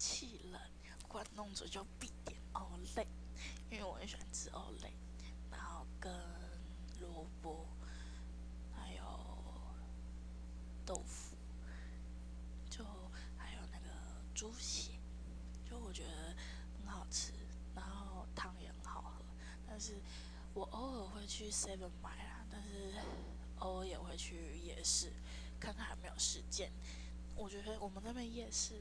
气冷，关弄着就必点奥蕾，因为我很喜欢吃奥蕾，然后跟萝卜，还有豆腐，就还有那个猪血，就我觉得很好吃，然后汤也很好喝，但是我偶尔会去 Seven 买啦，但是偶尔也会去夜市，看看有没有时间。我觉得我们那边夜市。